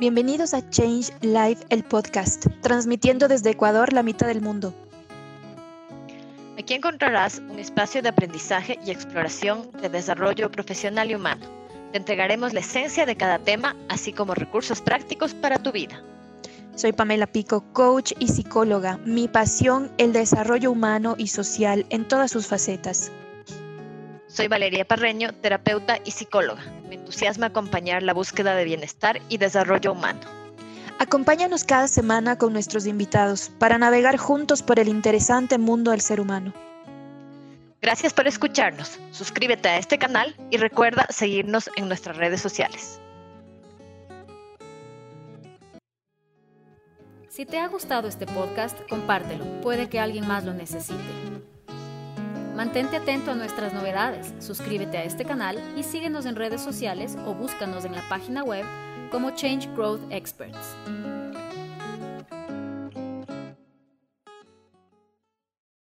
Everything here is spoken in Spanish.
Bienvenidos a Change Live, el podcast, transmitiendo desde Ecuador, la mitad del mundo. Aquí encontrarás un espacio de aprendizaje y exploración de desarrollo profesional y humano. Te entregaremos la esencia de cada tema, así como recursos prácticos para tu vida. Soy Pamela Pico, coach y psicóloga. Mi pasión, el desarrollo humano y social en todas sus facetas. Soy Valeria Parreño, terapeuta y psicóloga. Me entusiasma acompañar la búsqueda de bienestar y desarrollo humano. Acompáñanos cada semana con nuestros invitados para navegar juntos por el interesante mundo del ser humano. Gracias por escucharnos. Suscríbete a este canal y recuerda seguirnos en nuestras redes sociales. Si te ha gustado este podcast, compártelo. Puede que alguien más lo necesite. Mantente atento a nuestras novedades, suscríbete a este canal y síguenos en redes sociales o búscanos en la página web como Change Growth Experts.